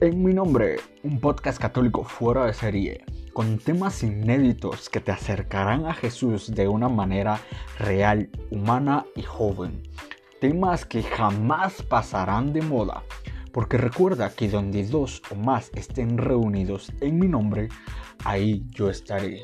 En mi nombre, un podcast católico fuera de serie, con temas inéditos que te acercarán a Jesús de una manera real, humana y joven. Temas que jamás pasarán de moda, porque recuerda que donde dos o más estén reunidos en mi nombre, ahí yo estaré.